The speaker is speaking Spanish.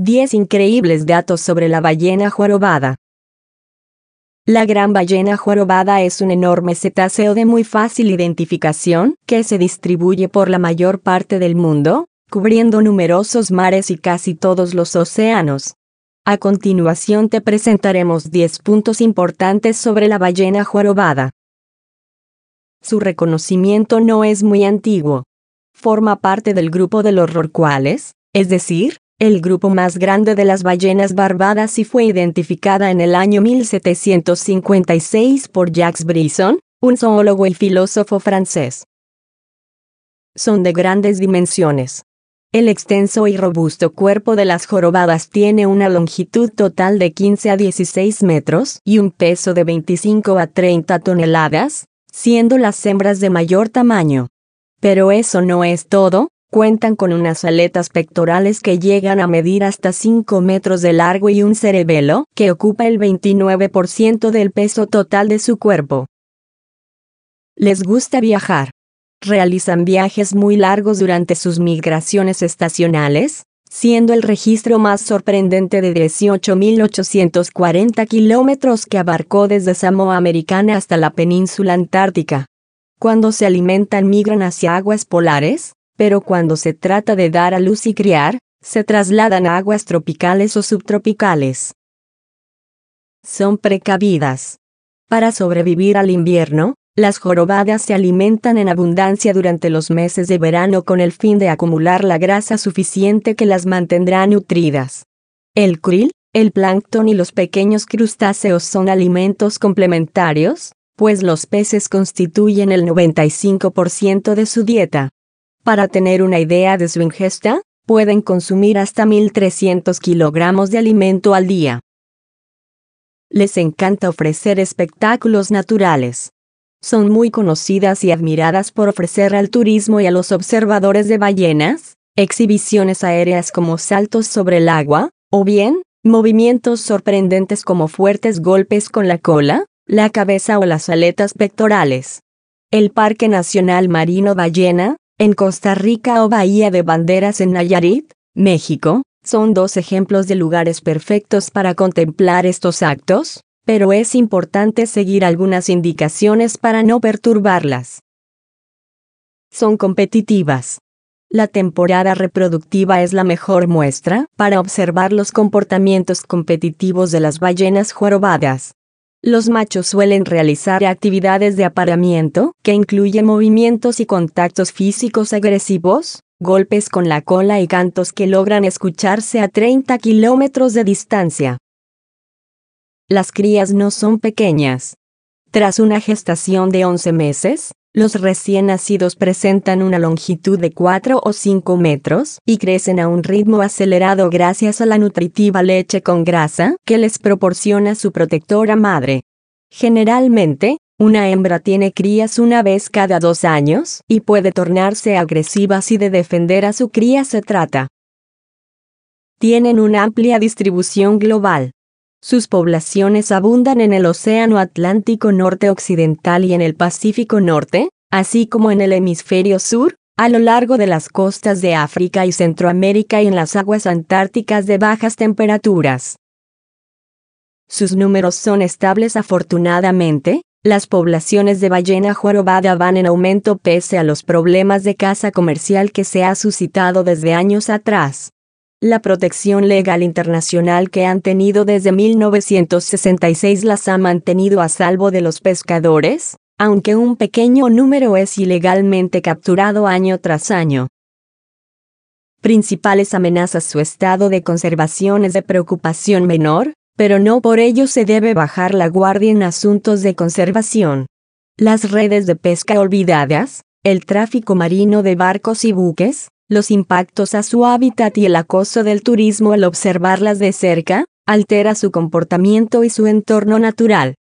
10 increíbles datos sobre la ballena jorobada. La gran ballena jorobada es un enorme cetáceo de muy fácil identificación que se distribuye por la mayor parte del mundo, cubriendo numerosos mares y casi todos los océanos. A continuación te presentaremos 10 puntos importantes sobre la ballena jorobada. Su reconocimiento no es muy antiguo. Forma parte del grupo de los rorcuales, es decir, el grupo más grande de las ballenas barbadas y fue identificada en el año 1756 por Jacques Brisson, un zoólogo y filósofo francés. Son de grandes dimensiones. El extenso y robusto cuerpo de las jorobadas tiene una longitud total de 15 a 16 metros y un peso de 25 a 30 toneladas, siendo las hembras de mayor tamaño. Pero eso no es todo, Cuentan con unas aletas pectorales que llegan a medir hasta 5 metros de largo y un cerebelo que ocupa el 29% del peso total de su cuerpo. Les gusta viajar. Realizan viajes muy largos durante sus migraciones estacionales, siendo el registro más sorprendente de 18.840 kilómetros que abarcó desde Samoa Americana hasta la península antártica. Cuando se alimentan migran hacia aguas polares, pero cuando se trata de dar a luz y criar, se trasladan a aguas tropicales o subtropicales. Son precavidas. Para sobrevivir al invierno, las jorobadas se alimentan en abundancia durante los meses de verano con el fin de acumular la grasa suficiente que las mantendrá nutridas. El krill, el plancton y los pequeños crustáceos son alimentos complementarios, pues los peces constituyen el 95% de su dieta. Para tener una idea de su ingesta, pueden consumir hasta 1.300 kilogramos de alimento al día. Les encanta ofrecer espectáculos naturales. Son muy conocidas y admiradas por ofrecer al turismo y a los observadores de ballenas, exhibiciones aéreas como saltos sobre el agua, o bien, movimientos sorprendentes como fuertes golpes con la cola, la cabeza o las aletas pectorales. El Parque Nacional Marino Ballena, en Costa Rica o Bahía de Banderas en Nayarit, México, son dos ejemplos de lugares perfectos para contemplar estos actos, pero es importante seguir algunas indicaciones para no perturbarlas. Son competitivas. La temporada reproductiva es la mejor muestra para observar los comportamientos competitivos de las ballenas jorobadas. Los machos suelen realizar actividades de apareamiento, que incluyen movimientos y contactos físicos agresivos, golpes con la cola y cantos que logran escucharse a 30 kilómetros de distancia. Las crías no son pequeñas. Tras una gestación de 11 meses, los recién nacidos presentan una longitud de 4 o 5 metros y crecen a un ritmo acelerado gracias a la nutritiva leche con grasa que les proporciona su protectora madre. Generalmente, una hembra tiene crías una vez cada dos años y puede tornarse agresiva si de defender a su cría se trata. Tienen una amplia distribución global. Sus poblaciones abundan en el Océano Atlántico Norte Occidental y en el Pacífico Norte, así como en el hemisferio sur, a lo largo de las costas de África y Centroamérica y en las aguas antárticas de bajas temperaturas. Sus números son estables afortunadamente, las poblaciones de ballena jorobada van en aumento pese a los problemas de caza comercial que se ha suscitado desde años atrás. La protección legal internacional que han tenido desde 1966 las ha mantenido a salvo de los pescadores, aunque un pequeño número es ilegalmente capturado año tras año. Principales amenazas Su estado de conservación es de preocupación menor, pero no por ello se debe bajar la guardia en asuntos de conservación. Las redes de pesca olvidadas, el tráfico marino de barcos y buques, los impactos a su hábitat y el acoso del turismo al observarlas de cerca, altera su comportamiento y su entorno natural.